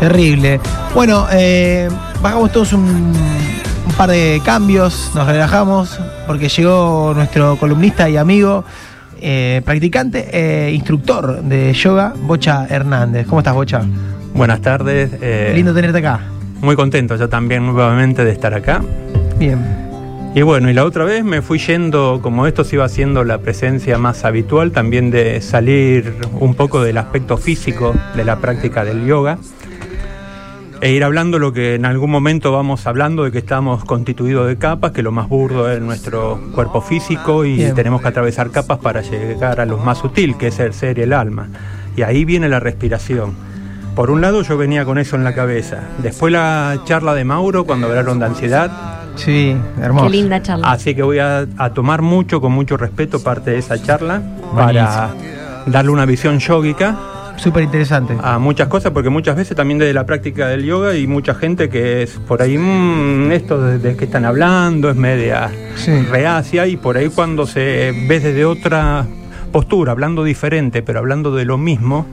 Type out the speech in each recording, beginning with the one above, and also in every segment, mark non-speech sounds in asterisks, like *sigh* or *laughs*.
Terrible. Bueno, eh, bajamos todos un, un par de cambios, nos relajamos, porque llegó nuestro columnista y amigo, eh, practicante e instructor de yoga, Bocha Hernández. ¿Cómo estás, Bocha? Buenas tardes. eh, Lindo tenerte acá. Muy contento yo también nuevamente de estar acá. Bien. Y bueno, y la otra vez me fui yendo, como esto se iba haciendo la presencia más habitual, también de salir un poco del aspecto físico de la práctica del yoga e ir hablando lo que en algún momento vamos hablando de que estamos constituidos de capas, que lo más burdo es nuestro cuerpo físico y Bien. tenemos que atravesar capas para llegar a lo más sutil, que es el ser y el alma. Y ahí viene la respiración. Por un lado yo venía con eso en la cabeza. Después la charla de Mauro cuando hablaron de ansiedad, Sí, hermoso. Qué linda charla. Así que voy a, a tomar mucho, con mucho respeto, parte de esa charla para darle una visión yógica Súper interesante. a muchas cosas, porque muchas veces también desde la práctica del yoga hay mucha gente que es por ahí, "Mm, esto de, de qué están hablando es media Sí. reacia y por ahí cuando se ve desde otra postura, hablando diferente, pero hablando de lo mismo,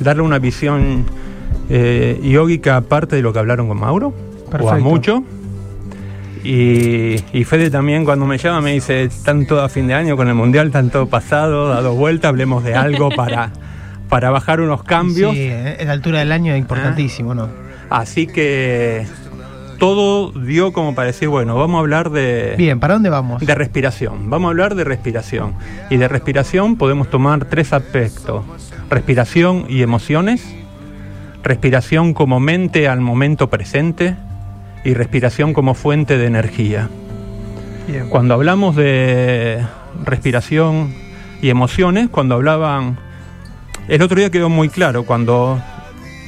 darle una visión eh, yógica aparte de lo que hablaron con Mauro, o a mucho. Y, y Fede también cuando me llama me dice, están todo a fin de año con el Mundial, están todo pasado, dado vuelta, hablemos de algo para, para bajar unos cambios. Sí, eh, en la altura del año es importantísimo, ¿no? Así que todo dio como para decir, bueno, vamos a hablar de, Bien, ¿para dónde vamos? de respiración. Vamos a hablar de respiración. Y de respiración podemos tomar tres aspectos. Respiración y emociones. Respiración como mente al momento presente. Y respiración como fuente de energía. Bien. Cuando hablamos de respiración y emociones, cuando hablaban, el otro día quedó muy claro, cuando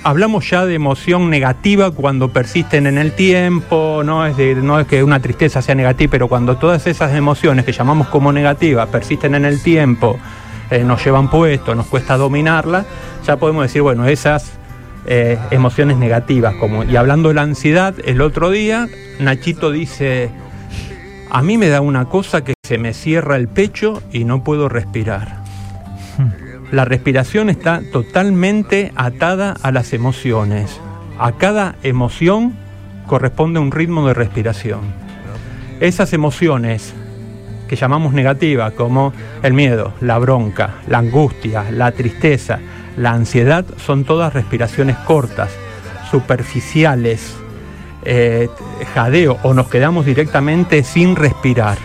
hablamos ya de emoción negativa, cuando persisten en el tiempo, no es, de- no es que una tristeza sea negativa, pero cuando todas esas emociones que llamamos como negativas persisten en el tiempo, eh, nos llevan puesto, nos cuesta dominarlas, ya podemos decir, bueno, esas eh, emociones negativas. Como, y hablando de la ansiedad, el otro día Nachito dice, a mí me da una cosa que se me cierra el pecho y no puedo respirar. La respiración está totalmente atada a las emociones. A cada emoción corresponde un ritmo de respiración. Esas emociones que llamamos negativas, como el miedo, la bronca, la angustia, la tristeza, la ansiedad, son todas respiraciones cortas, superficiales, eh, jadeo o nos quedamos directamente sin respirar.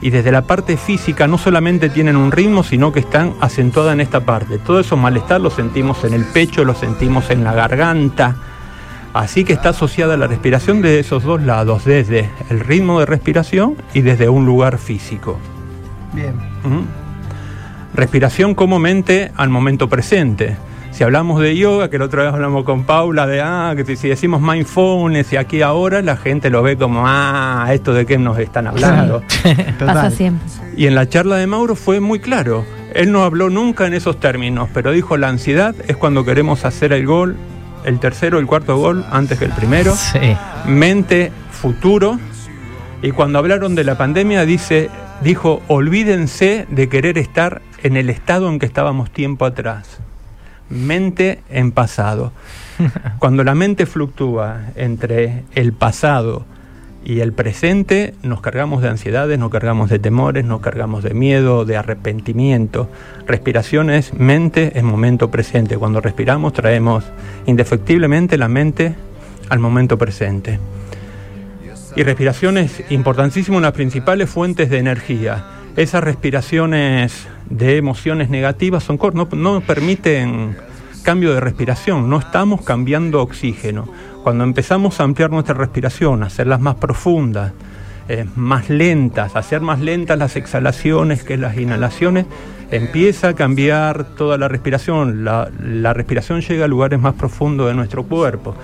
Y desde la parte física no solamente tienen un ritmo, sino que están acentuadas en esta parte. Todo eso malestar lo sentimos en el pecho, lo sentimos en la garganta. Así que está asociada la respiración de esos dos lados, desde el ritmo de respiración y desde un lugar físico. Bien. Ujú. Respiración como mente al momento presente. Si hablamos de yoga, que la otra vez hablamos con Paula, de ah, que si decimos mindfulness y aquí ahora, la gente lo ve como, ah, esto de qué nos están hablando. *laughs* Pasa siempre. Y en la charla de Mauro fue muy claro. Él no habló nunca en esos términos, pero dijo la ansiedad es cuando queremos hacer el gol, el tercero, el cuarto gol antes que el primero. Sí. Mente, futuro. Y cuando hablaron de la pandemia, dice, dijo, olvídense de querer estar en el estado en que estábamos tiempo atrás. Mente en pasado. *laughs* Cuando la mente fluctúa entre el pasado y el presente, nos cargamos de ansiedades, nos cargamos de temores, nos cargamos de miedo, de arrepentimiento. Respiración es mente en momento presente. Cuando respiramos traemos indefectiblemente la mente al momento presente. Y respiración es importantísimo, una de las principales fuentes de energía. Esas respiraciones de emociones negativas son no, no permiten cambio de respiración, no estamos cambiando oxígeno. Cuando empezamos a ampliar nuestra respiración, hacerlas más profundas, eh, más lentas, hacer más lentas las exhalaciones que las inhalaciones, empieza a cambiar toda la respiración. La respiración llega a lugares más profundos de nuestro cuerpo.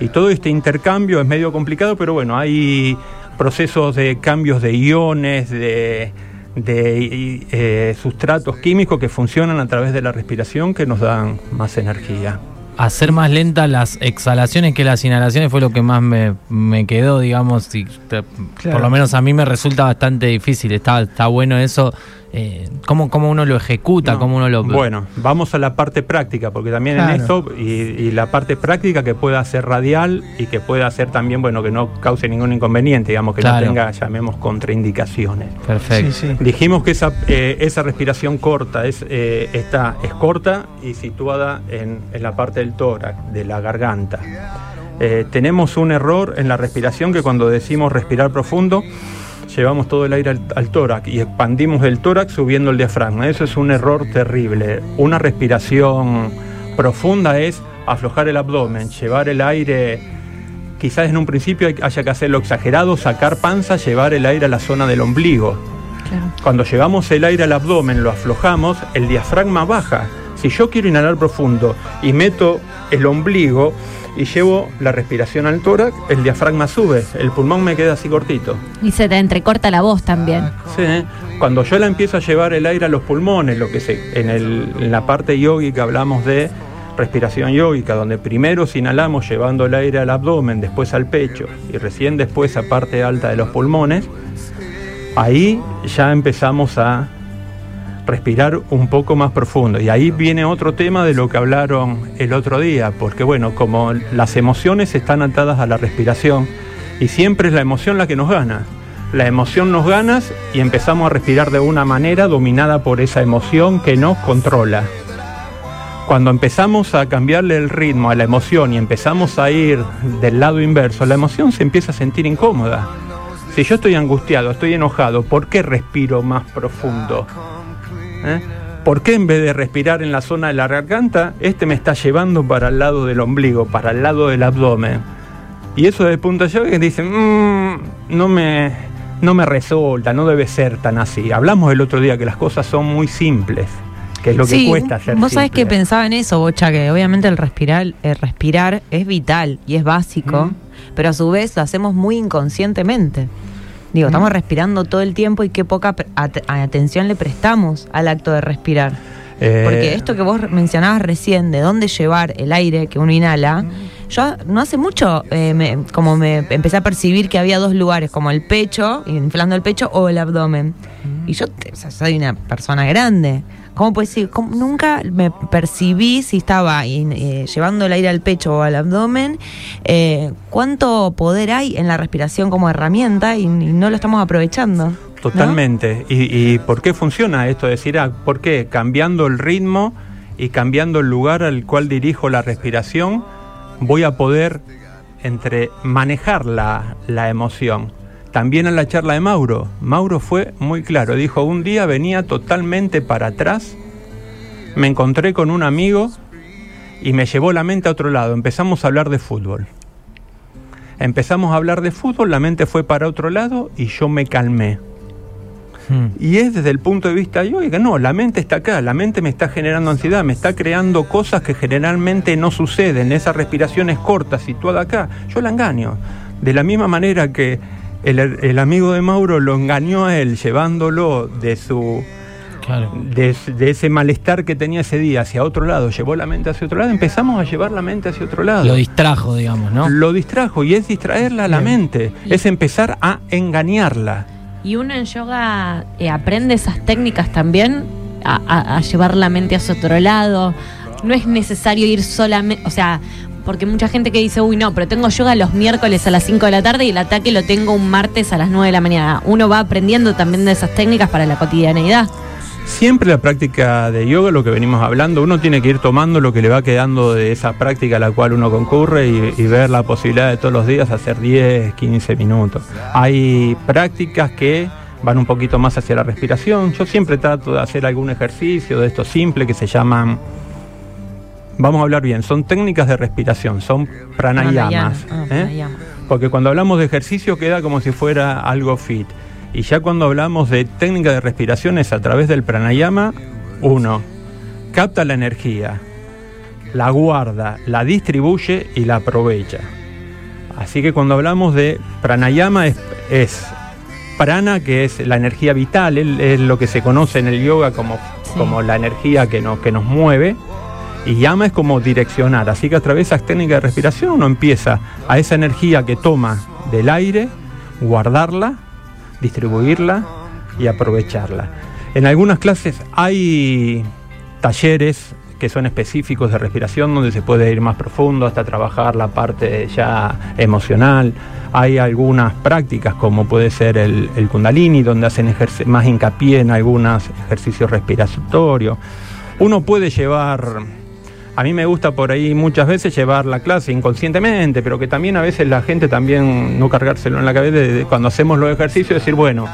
Y todo este intercambio es medio complicado, pero bueno, hay procesos de cambios de iones, de, de eh, sustratos químicos que funcionan a través de la respiración que nos dan más energía. Hacer más lentas las exhalaciones que las inhalaciones fue lo que más me, me quedó, digamos, y te- por lo menos a mí me resulta bastante difícil. Está, está bueno eso, eh, cómo, cómo uno lo ejecuta, No. cómo uno lo... Bueno, vamos a la parte práctica, porque también en eso, y, y la parte práctica que pueda ser radial y que pueda ser también, bueno, que no cause ningún inconveniente, digamos, que Claro. no tenga, llamemos, contraindicaciones. Perfecto. Sí, sí. Dijimos que esa, eh, esa respiración corta es, eh, está, es corta y situada en, en la parte del tórax, de la garganta. Eh, tenemos un error en la respiración que cuando decimos respirar profundo, llevamos todo el aire al, al tórax y expandimos el tórax subiendo el diafragma. Eso es un error terrible. Una respiración profunda es aflojar el abdomen, llevar el aire quizás en un principio hay- haya que hacerlo exagerado, sacar panza, llevar el aire a la zona del ombligo. Cuando llevamos el aire al abdomen, lo aflojamos, el diafragma baja. Si yo quiero inhalar profundo y meto el ombligo y llevo la respiración al tórax, el diafragma sube, el pulmón me queda así cortito. Y se te entrecorta la voz también. Sí, cuando yo la empiezo a llevar el aire a los pulmones, lo que se, en, el- en la parte yógica hablamos de respiración yógica, donde primero si inhalamos llevando el aire al abdomen, después al pecho y recién después a parte alta de los pulmones, ahí ya empezamos a respirar un poco más profundo. Y ahí viene otro tema de lo que hablaron el otro día, porque bueno, como las emociones están atadas a la respiración, y siempre es la emoción la que nos gana. La emoción nos gana y empezamos a respirar de una manera dominada por esa emoción que nos controla. Cuando empezamos a cambiarle el ritmo a la emoción y empezamos a ir del lado inverso, la emoción se empieza a sentir incómoda. Si yo estoy angustiado, estoy enojado, ¿por qué respiro más profundo? ¿Eh? ¿Por qué en vez de respirar en la zona de la garganta, este me está llevando para el lado del ombligo, para el lado del abdomen? Y eso de punto yo que dicen, "Mm, no me no me resulta, no debe ser tan así. Hablamos el otro día que las cosas son muy simples, que es lo que cuesta hacer. Vos sabés que pensaba en eso, Bocha, que obviamente el respirar, el respirar es vital y es básico, Mm. pero a su vez lo hacemos muy inconscientemente. Digo, estamos respirando todo el tiempo y qué poca at- atención le prestamos al acto de respirar. Eh, Porque esto que vos mencionabas recién, de dónde llevar el aire que uno inhala, yo no hace mucho eh, me- como me empecé a percibir que había dos lugares, como el pecho, inflando el pecho, o el abdomen. Y yo te- o sea, soy una persona grande. ¿Cómo puede decir? ¿Cómo- nunca me percibí si estaba eh, llevando el aire al pecho o al abdomen. eh, ¿Cuánto poder hay en la respiración como herramienta y, no lo estamos aprovechando? Totalmente. ¿Y, y por qué funciona esto? Decir, ah, ¿por qué? Cambiando el ritmo y cambiando el lugar al cual dirijo la respiración, voy a poder entre manejar la, la emoción. También en la charla de Mauro, Mauro fue muy claro, dijo, un día venía totalmente para atrás, me encontré con un amigo y me llevó la mente a otro lado, empezamos a hablar de fútbol. Empezamos a hablar de fútbol, la mente fue para otro lado y yo me calmé. Hmm. Y es desde el punto de vista yoica, no, la mente está acá, la mente me está generando ansiedad, me está creando cosas que generalmente no suceden, esa respiración es corta, situada acá, yo la engaño. De la misma manera que el, el amigo de Mauro lo engañó a él llevándolo de su Claro. de, de ese malestar que tenía ese día hacia otro lado, llevó la mente hacia otro lado, empezamos a llevar la mente hacia otro lado. Lo distrajo, digamos, ¿no? Lo distrajo y es distraerla a la Bien. mente, es empezar a engañarla. Y uno en yoga eh, aprende esas técnicas también a, a- a llevar la mente hacia otro lado. No es necesario ir solamente, o sea, porque mucha gente que dice, uy, no, pero tengo yoga los miércoles a las 5 de la tarde y el ataque lo tengo un martes a las 9 de la mañana. Uno va aprendiendo también de esas técnicas para la cotidianeidad. Siempre la práctica de yoga, lo que venimos hablando, uno tiene que ir tomando lo que le va quedando de esa práctica a la cual uno concurre y, y ver la posibilidad de todos los días hacer 10, 15 minutos. Hay prácticas que van un poquito más hacia la respiración. Yo siempre trato de hacer algún ejercicio de estos simples que se llaman, vamos a hablar bien, son técnicas de respiración, son pranayamas. Ah, ¿eh? Porque cuando hablamos de ejercicio queda como si fuera algo fit. Y ya cuando hablamos de técnica de respiración es a través del pranayama, uno capta la energía, la guarda, la distribuye y la aprovecha. Así que cuando hablamos de pranayama es, es prana, que es la energía vital, es, es lo que se conoce en el yoga como, Sí. como la energía que nos, que nos mueve, Y llama es como direccionar, así que a través de esas técnicas de respiración uno empieza a esa energía que toma del aire, guardarla, distribuirla y aprovecharla. En algunas clases hay talleres que son específicos de respiración, donde se puede ir más profundo hasta trabajar la parte ya emocional. Hay algunas prácticas, como puede ser el, el kundalini, donde hacen más hincapié en algunos ejercicios respiratorios. Uno puede llevar, a mí me gusta por ahí muchas veces llevar la clase inconscientemente, pero que también a veces la gente también no cargárselo en la cabeza de, cuando hacemos los ejercicios, decir, bueno,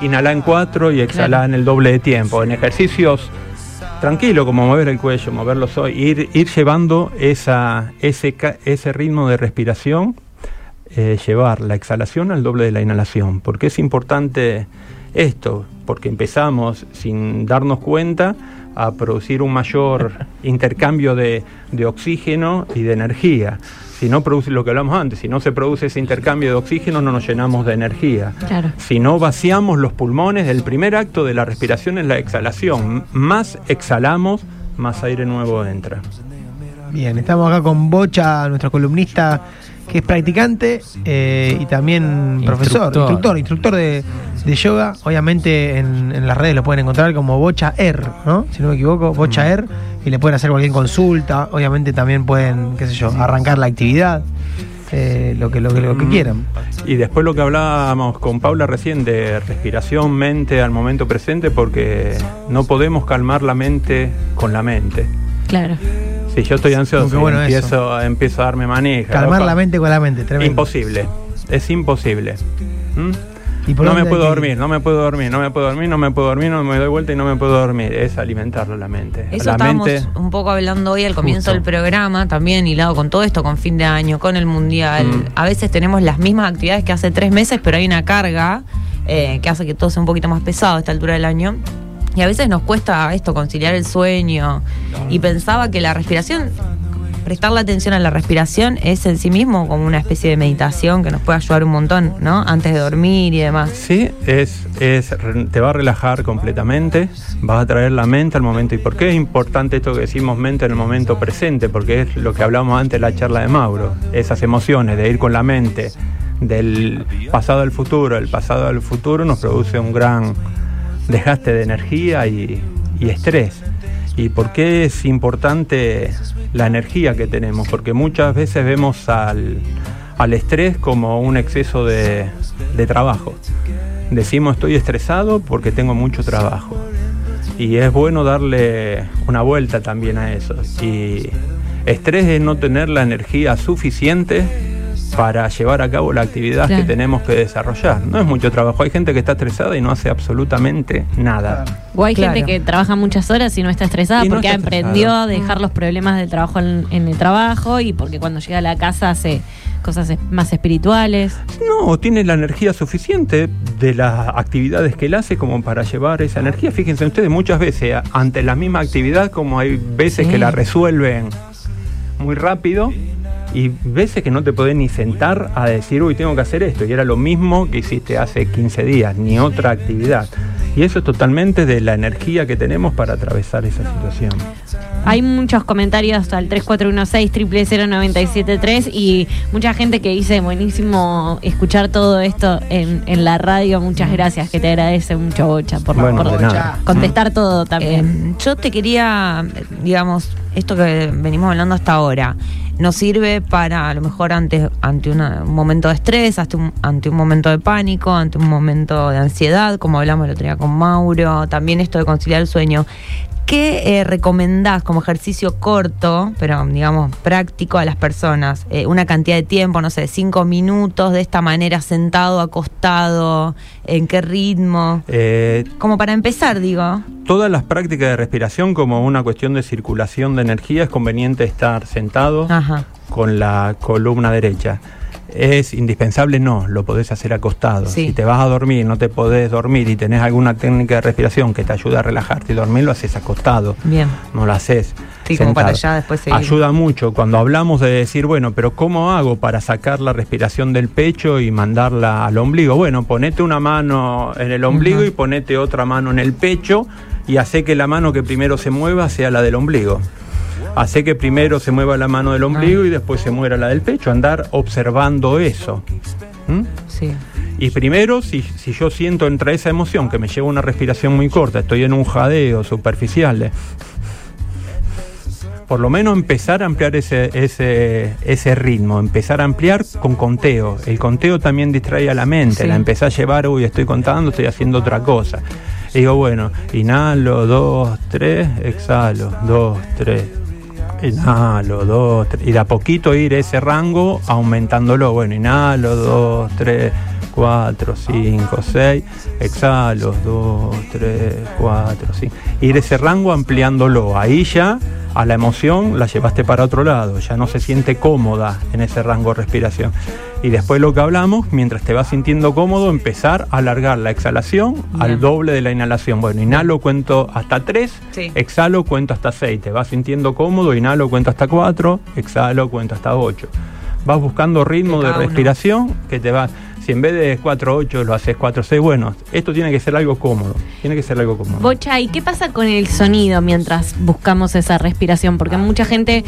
inhala en cuatro y exhala en el doble de tiempo. En ejercicios tranquilo, como mover el cuello, moverlo los ir, ir llevando esa, ese, ese ritmo de respiración, eh, llevar la exhalación al doble de la inhalación. Porque es importante esto, porque empezamos sin darnos cuenta a producir un mayor *laughs* intercambio de, de oxígeno y de energía si no produce lo que hablamos antes, si no se produce ese intercambio de oxígeno, no nos llenamos de energía. Si no vaciamos los pulmones, el primer acto de la respiración es la exhalación. Más exhalamos, más aire nuevo entra. Bien, estamos acá con Bocha, nuestro columnista que es practicante eh, y también profesor, instructor, instructor de, yoga. Obviamente en, las redes lo pueden encontrar como Bocha R, ¿no? Si no me equivoco, Bocha mm. R, y le pueden hacer cualquier consulta. Obviamente también pueden, qué sé yo, arrancar la actividad. Eh, lo, que, lo, que, lo que quieran. Y después lo que hablábamos con Paula recién de respiración, mente al momento presente, porque no podemos calmar la mente con la mente. Claro. Si yo estoy ansioso, empiezo, empiezo a darme manija. Calmar la mente con la mente, tremendo. Imposible, es imposible. ¿Mm? no me puedo dormir, no me puedo dormir, no me puedo dormir, no me puedo dormir, no me doy vuelta y no me puedo dormir. Es alimentarlo la mente. Eso la estábamos un poco hablando hoy al comienzo del programa, también hilado con todo esto, con fin de año, con el mundial. Mm. A veces tenemos las mismas actividades que hace tres meses, pero hay una carga eh, que hace que todo sea un poquito más pesado a esta altura del año. Y a veces nos cuesta esto, conciliar el sueño. Y pensaba que la respiración, prestar la atención a la respiración es en sí mismo como una especie de meditación que nos puede ayudar un montón, ¿no? Antes de dormir y demás. Sí, es, es, te va a relajar completamente, vas a traer la mente al momento. ¿Y por qué es importante esto que decimos mente en el momento presente? Porque es lo que hablamos antes de la charla de Mauro, esas emociones de ir con la mente del pasado al futuro, el pasado al futuro nos produce un gran dejaste de energía y, estrés. ¿Y por qué es importante la energía que tenemos? Porque muchas veces vemos al, estrés como un exceso de, de, trabajo. Decimos estoy estresado porque tengo mucho trabajo. Y es bueno darle una vuelta también a eso. Y estrés es no tener la energía suficiente para llevar a cabo la actividad que tenemos que desarrollar. No es mucho trabajo, hay gente que está estresada y no hace absolutamente nada. O hay gente que trabaja muchas horas y no está estresada porque aprendió a dejar los problemas del trabajo en, el trabajo y porque cuando llega a la casa hace cosas más espirituales. No, tiene la energía suficiente de las actividades que él hace como para llevar esa energía. Fíjense ustedes, muchas veces ante la misma actividad, como hay veces que la resuelven muy rápido, y veces que no te podés ni sentar a decir, uy, tengo que hacer esto. Y era lo mismo que hiciste hace 15 días, ni otra actividad. Y eso es totalmente de la energía que tenemos para atravesar esa situación. Hay muchos comentarios al 3416 y mucha gente que dice buenísimo escuchar todo esto en, la radio. Muchas gracias, que te agradece mucho, Bocha, por, contestar todo también. Eh, yo te quería, digamos, esto que venimos hablando hasta ahora nos sirve para a lo mejor ante, ante un momento de estrés, ante un, ante un momento de pánico, ante un momento de ansiedad, como hablamos el otro día con Mauro, también esto de conciliar el sueño. ¿Qué eh, recomendás como ejercicio corto, pero digamos práctico a las personas? Eh, una cantidad de tiempo, no sé, cinco minutos, de esta manera, sentado, acostado, ¿en qué ritmo? Eh, como para empezar, digo. Todas las prácticas de respiración como una cuestión de circulación de energía es conveniente estar sentado con la columna derecha. ¿Es indispensable? No, lo podés hacer acostado. Si te vas a dormir, no te podés dormir y tenés alguna técnica de respiración que te ayuda a relajarte y dormir, lo haces acostado. Bien. No lo haces. Sí, como para allá después seguir. Ayuda mucho cuando hablamos de decir, bueno, pero ¿cómo hago para sacar la respiración del pecho y mandarla al ombligo? Bueno, ponete una mano en el ombligo y ponete otra mano en el pecho y hace que la mano que primero se mueva sea la del ombligo. Hace que primero se mueva la mano del ombligo y después se mueva la del pecho, andar observando eso. ¿Mm? Sí. Y primero, si, si yo siento entre esa emoción que me lleva una respiración muy corta, estoy en un jadeo superficial, por lo menos empezar a ampliar ese, ese, ese ritmo, empezar a ampliar con conteo. El conteo también distrae a la mente, Sí. la empecé a llevar, uy, estoy contando, estoy haciendo otra cosa. Y digo, bueno, inhalo, dos, tres, exhalo, dos, tres. Inhalo, dos, tres. Y de a poquito ir ese rango aumentándolo. Bueno, inhalo, dos, tres, cuatro, cinco, seis. Exhalo, dos, tres, cuatro, cinco. Ir ese rango ampliándolo. Ahí ya a la emoción la llevaste para otro lado. Ya no se siente cómoda en ese rango de respiración. Y después lo que hablamos, mientras te vas sintiendo cómodo, empezar a alargar la exhalación al doble de la inhalación. Bueno, inhalo, cuento hasta tres. Sí. Exhalo, cuento hasta 6. Te vas sintiendo cómodo, inhalo, cuento hasta 4. Exhalo, cuento hasta 8. Vas buscando ritmo De respiración que te va. Si en vez de 4, 8 lo haces 4, 6, bueno, esto tiene que ser algo cómodo. Tiene que ser algo cómodo. Bocha, ¿y qué pasa con el sonido mientras buscamos esa respiración? Porque mucha gente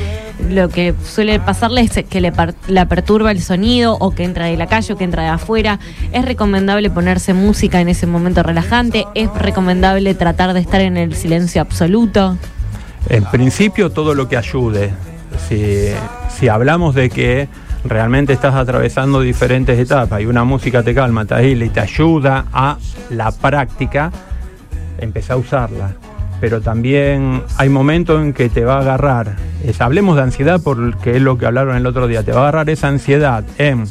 lo que suele pasarle es que le la perturba el sonido o que entra de la calle o que entra de afuera. ¿Es recomendable ponerse música en ese momento relajante? ¿Es recomendable tratar de estar en el silencio absoluto? En principio, todo lo que ayude. Si, si hablamos de que realmente estás atravesando diferentes etapas y una música te calma, te y te ayuda a la práctica, empezá a usarla. Pero también hay momentos en que te va a agarrar, es- hablemos de ansiedad porque es lo que hablaron el otro día, te va a agarrar esa ansiedad en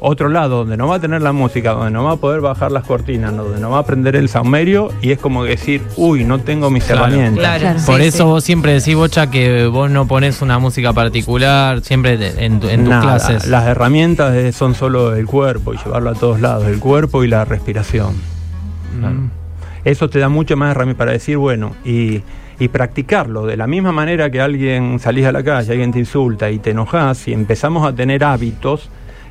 otro lado donde no va a tener la música, donde no va a poder bajar las cortinas, donde no va a prender el saumerio y es como decir, uy, no tengo mis Claro, herramientas. Claro. Claro. Por Sí, eso sí. vos siempre decís, Bocha, que vos no pones una música particular, siempre en, tu- en tus Nada, clases. Las herramientas son solo el cuerpo y llevarlo a todos lados, el cuerpo y la respiración. Claro. Mm. Eso te da mucho más herramientas para decir, bueno, y, y practicarlo. De la misma manera que alguien salís a la calle, alguien te insulta y te enojas, y empezamos a tener hábitos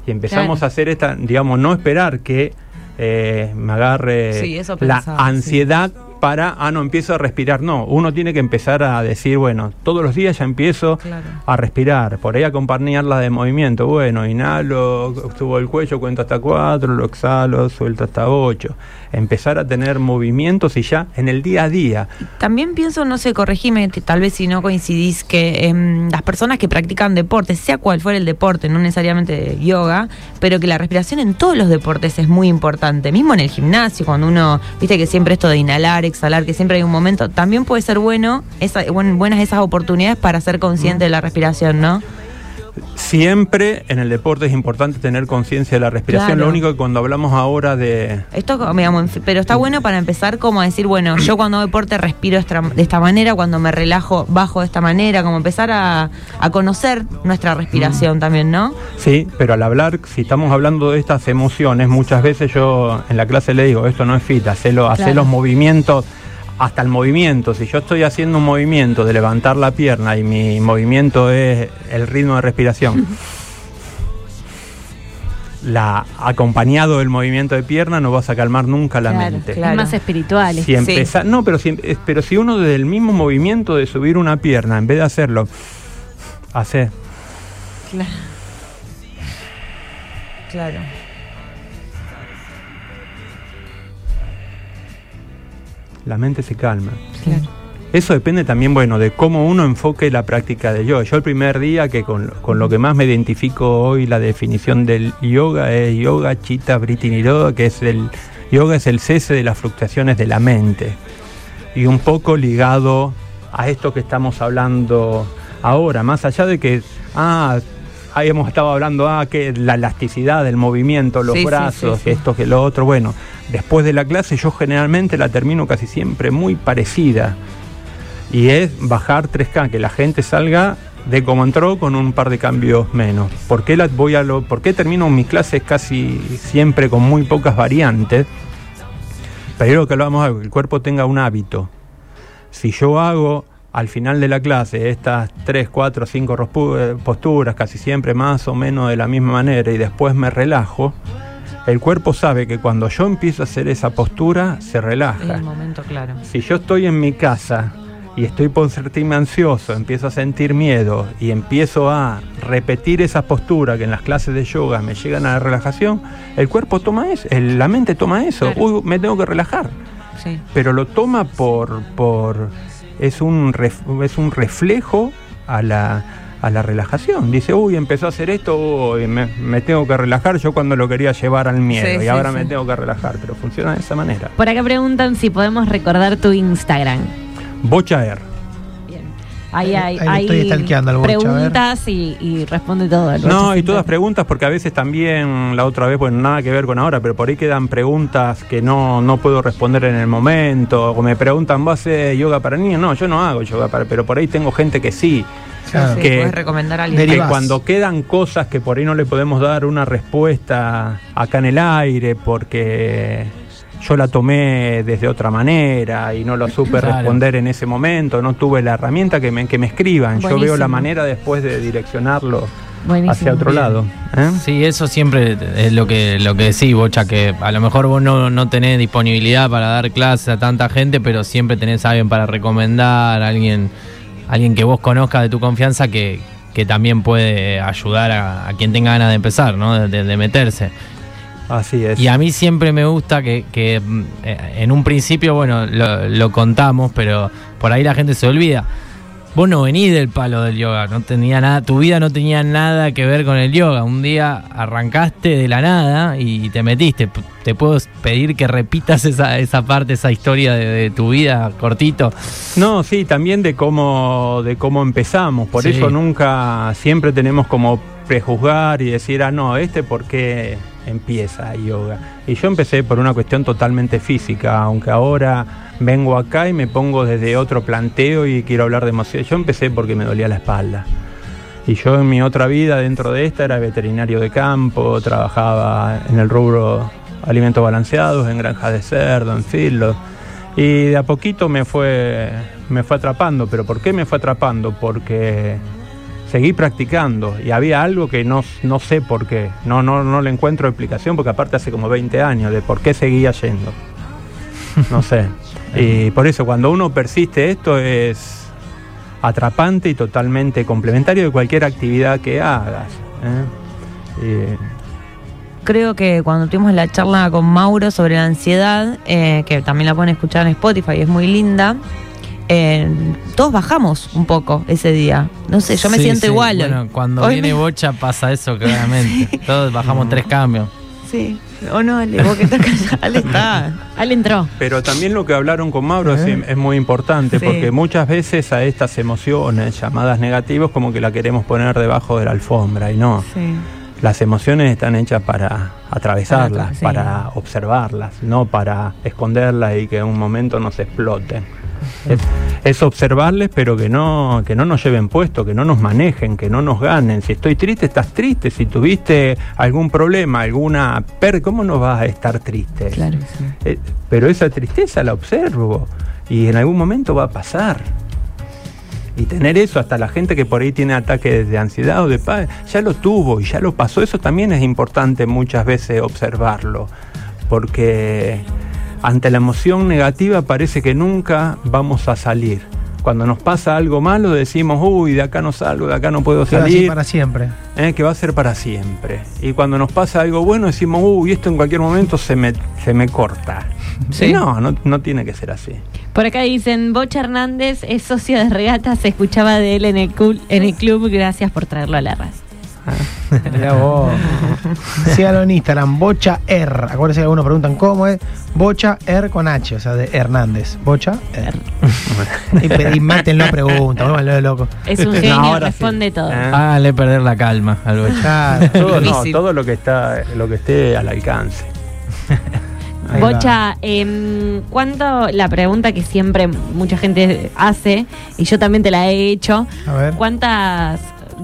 y empezamos Claro. a hacer esta, digamos, no esperar que eh, me agarre Sí, eso la ansiedad para, ah, no, empiezo a respirar. No, uno tiene que empezar a decir, bueno, todos los días ya empiezo Claro. a respirar, por ahí acompañarla de movimiento. Bueno, inhalo, subo el cuello, cuento hasta cuatro, lo exhalo, suelto hasta ocho. Empezar a tener movimientos y ya en el día a día. También pienso, no sé, corregime, tal vez si no coincidís, que em, las personas que practican deportes, sea cual fuera el deporte, no necesariamente yoga, pero que la respiración en todos los deportes es muy importante. Mismo en el gimnasio, cuando uno, viste que siempre esto de inhalar, exhalar, que siempre hay un momento, también puede ser bueno, esa, buen- buenas esas oportunidades para ser consciente de la respiración, ¿no? Siempre en el deporte es importante tener conciencia de la respiración. Claro. Lo único que cuando hablamos ahora de, Esto, digamos, pero está bueno para empezar como a decir, bueno, yo cuando hago deporte respiro de esta manera, cuando me relajo bajo de esta manera, como empezar a, a conocer nuestra respiración también, ¿no? Sí, pero al hablar, si estamos hablando de estas emociones, muchas veces yo en la clase le digo, esto no es fit, Claro. los movimientos, hasta el movimiento. Si yo estoy haciendo un movimiento de levantar la pierna y mi movimiento es el ritmo de respiración, *laughs* la acompañado del movimiento de pierna no vas a calmar nunca la Claro, mente. claro. Es más espiritual. Si empezar, no, pero si, es- pero si uno desde el mismo movimiento de subir una pierna, en vez de hacerlo, hace Claro. Claro. La mente se calma. Claro. Eso depende también, bueno, de cómo uno enfoque la práctica de yoga. Yo el primer día que con, con lo que más me identifico hoy la definición del yoga es yoga chitta vritti niroda, que es el yoga es el cese de las fluctuaciones de la mente. Y un poco ligado a esto que estamos hablando ahora, más allá de que ah, ahí hemos estado hablando ah, que la elasticidad del movimiento, los Sí, brazos, sí, sí. esto que lo otro, bueno, después de la clase yo generalmente la termino casi siempre muy parecida y es bajar 3K, que la gente salga de como entró con un par de cambios menos. ¿Por qué, la voy a lo, por qué termino mis clases casi siempre con muy pocas variantes? Pero que lo vamos a que el cuerpo tenga un hábito. Si yo hago al final de la clase estas 3, 4, 5 posturas, casi siempre más o menos de la misma manera, y después me relajo, el cuerpo sabe que cuando yo empiezo a hacer esa postura, se relaja. el momento claro. Si yo estoy en mi casa y estoy por sentirme ansioso, empiezo a sentir miedo y empiezo a repetir esa postura que en las clases de yoga me llegan a la relajación, el cuerpo toma eso, la mente toma eso, Claro. uy, me tengo que relajar, Sí. pero lo toma por, por es, un ref- es un reflejo a la, a la relajación. Dice, uy, empezó a hacer esto, uy, me, me tengo que relajar yo cuando lo quería llevar al miedo Sí, y sí, ahora sí. me tengo que relajar, pero funciona de esa manera. Por acá preguntan si podemos recordar tu Instagram. Bocha R. Bien. Ahí hay, Ahí estoy stalkeando al preguntas y, y responde todo. el No, y todas preguntas, porque a veces también, la otra vez, bueno, nada que ver con ahora, pero por ahí quedan preguntas que no, no puedo responder en el momento, o me preguntan, ¿vos haces yoga para niños? No, yo no hago yoga para, pero por ahí tengo gente que sí, Claro. Sí, que- puedes recomendar a alguien. Que cuando quedan cosas que por ahí no le podemos dar una respuesta acá en el aire, porque yo la tomé desde otra manera y no lo supe Claro. responder en ese momento, no tuve la herramienta que me, que me escriban, yo veo la manera después de direccionarlo Buenísimo. hacia otro lado. ¿eh? Sí, eso siempre es lo que, lo que decís, Bocha, que a lo mejor vos no, no tenés disponibilidad para dar clases a tanta gente, pero siempre tenés a alguien para recomendar, alguien, alguien que vos conozcas de tu confianza que, que también puede ayudar a, a quien tenga ganas de empezar, ¿no? De, de- de meterse. Así es. Y a mí siempre me gusta que, que, mm, eh, en un principio, bueno, lo, lo contamos, pero por ahí la gente se olvida. Vos no venís del palo del yoga, no tenía nada, tu vida no tenía nada que ver con el yoga. Un día arrancaste de la nada y te metiste. Te puedo pedir que repitas esa, esa parte, esa historia de, de tu vida cortito. No, sí, también de cómo, de cómo empezamos. Por Sí. eso nunca, siempre tenemos como prejuzgar y decir, ah, no, este por qué empieza yoga. Y yo empecé por una cuestión totalmente física, aunque ahora vengo acá y me pongo desde otro planteo y quiero hablar de emociones. Yo empecé porque me dolía la espalda. Y yo en mi otra vida dentro de esta era veterinario de campo, trabajaba en el rubro alimentos balanceados, en granjas de cerdo, en filos. Y de a poquito me fue, me fue atrapando. ¿Pero por qué me fue atrapando? Porque seguí practicando y había algo que no, no sé por qué. No, no, no le encuentro explicación porque aparte hace como 20 años de por qué seguía yendo. No sé. *laughs* Y por eso cuando uno persiste esto es atrapante y totalmente complementario de cualquier actividad que hagas. ¿eh? Creo que cuando tuvimos la charla con Mauro sobre la ansiedad, eh, que también la pueden escuchar en Spotify, es muy linda. Eh, todos bajamos un poco ese día. No sé, yo me Sí, siento sí. igual. Bueno, cuando Hoy viene me- Bocha pasa eso, claramente. *laughs* Todos bajamos tres cambios. Sí. O no, Ale, vos que estás callado. Ale está. Ale entró. Pero también lo que hablaron con Mauro es, es muy importante Sí. porque muchas veces a estas emociones llamadas negativas como que la queremos poner debajo de la alfombra y no. Sí. Las emociones están hechas para atravesarlas, Para- sí. para observarlas, no para esconderlas y que en un momento nos exploten. Es, es observarles, pero que no, que no nos lleven puesto, que no nos manejen, que no nos ganen. Si estoy triste, estás triste. Si tuviste algún problema, alguna per, ¿cómo no vas a estar triste? Claro, sí. Eh, pero esa tristeza la observo y en algún momento va a pasar. Y tener eso, hasta la gente que por ahí tiene ataques de ansiedad o de paz, ya lo tuvo y ya lo pasó. Eso también es importante muchas veces observarlo, porque ante la emoción negativa parece que nunca vamos a salir. Cuando nos pasa algo malo decimos, uy, de acá no salgo, de acá no puedo Que va así salir para siempre. ¿eh? que va a ser para siempre. Y cuando nos pasa algo bueno decimos, uy, esto en cualquier momento se me, se me corta. Sí. No, no, no tiene que ser así. Por acá dicen, Bocha Hernández es socio de regata, se escuchaba de él en el, cul- en el club, gracias por traerlo a la raza. *laughs* Mirá vos. *laughs* Sígalo en Instagram, Bocha R. Acuérdense que algunos preguntan cómo es. Bocha R con H, o sea, de Hernández. Bocha R. y, y mátenlo a pregunta, vuélvanlo de loco. Es un No, genio, ahora responde sí. todo. ¿Eh? Háganle perder la calma al Bocha. Claro. Todo, no, todo lo que está, lo que esté al alcance. *laughs* Bocha, em, ¿cuánto, la pregunta que siempre mucha gente hace, y yo también te la he hecho, A ver. ¿cuántas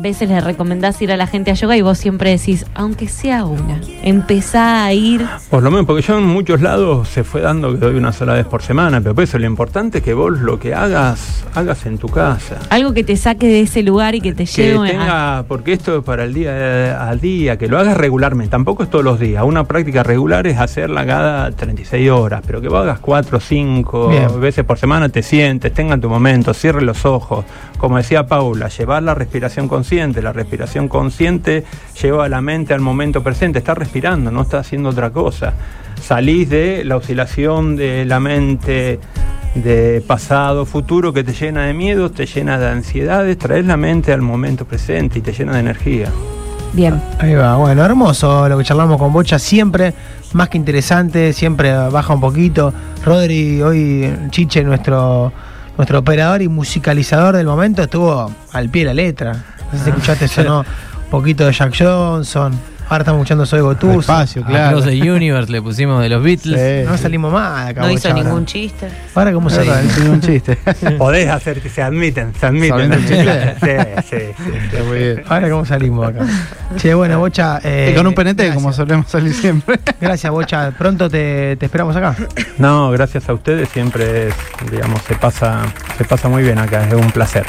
veces le recomendás ir a la gente a yoga y vos siempre decís, aunque sea una, empezá a ir. Por lo menos, porque yo en muchos lados se fue dando que doy una sola vez por semana, pero por eso lo importante es que vos lo que hagas, hagas en tu casa. Algo que te saque de ese lugar y que te Que lleve a... tenga, porque esto es para el día al día, que lo hagas regularmente, tampoco es todos los días. Una práctica regular es hacerla cada 36 horas, pero que vos hagas 4 o 5 Bien. veces por semana, te sientes, tenga tu momento, cierre los ojos. Como decía Paula, llevar la respiración consciente. La respiración consciente lleva a la mente al momento presente, está respirando, no está haciendo otra cosa. Salís de la oscilación de la mente de pasado, futuro, que te llena de miedos, te llena de ansiedades, traes la mente al momento presente y te llena de energía. Bien. Ahí va, bueno, hermoso lo que charlamos con Bocha, siempre más que interesante, siempre baja un poquito. Rodri, hoy Chiche, nuestro, nuestro operador y musicalizador del momento, estuvo al pie de la letra. No sé si escuchaste, *laughs* sonó un poquito de Jack Johnson. Ahora estamos escuchando Soy Gotuso. Espacio, claro. Cross the Universe le pusimos de los Beatles. Sí, No sí. salimos más de acá. No hizo ningún chiste. Ahora, ¿cómo se verdad, tiene un chiste. *laughs* Podés hacer que se admiten, se admiten. ¿Saben el chiste? *laughs* Sí, sí, sí. Está muy bien. Ahora, ¿cómo salimos acá? Che, bueno, Bocha. eh, Y con un PNT, gracias. como solemos salir siempre. Gracias, Bocha. Pronto te, te esperamos acá. No, gracias a ustedes, siempre, es, digamos, se pasa, se pasa muy bien acá, es un placer.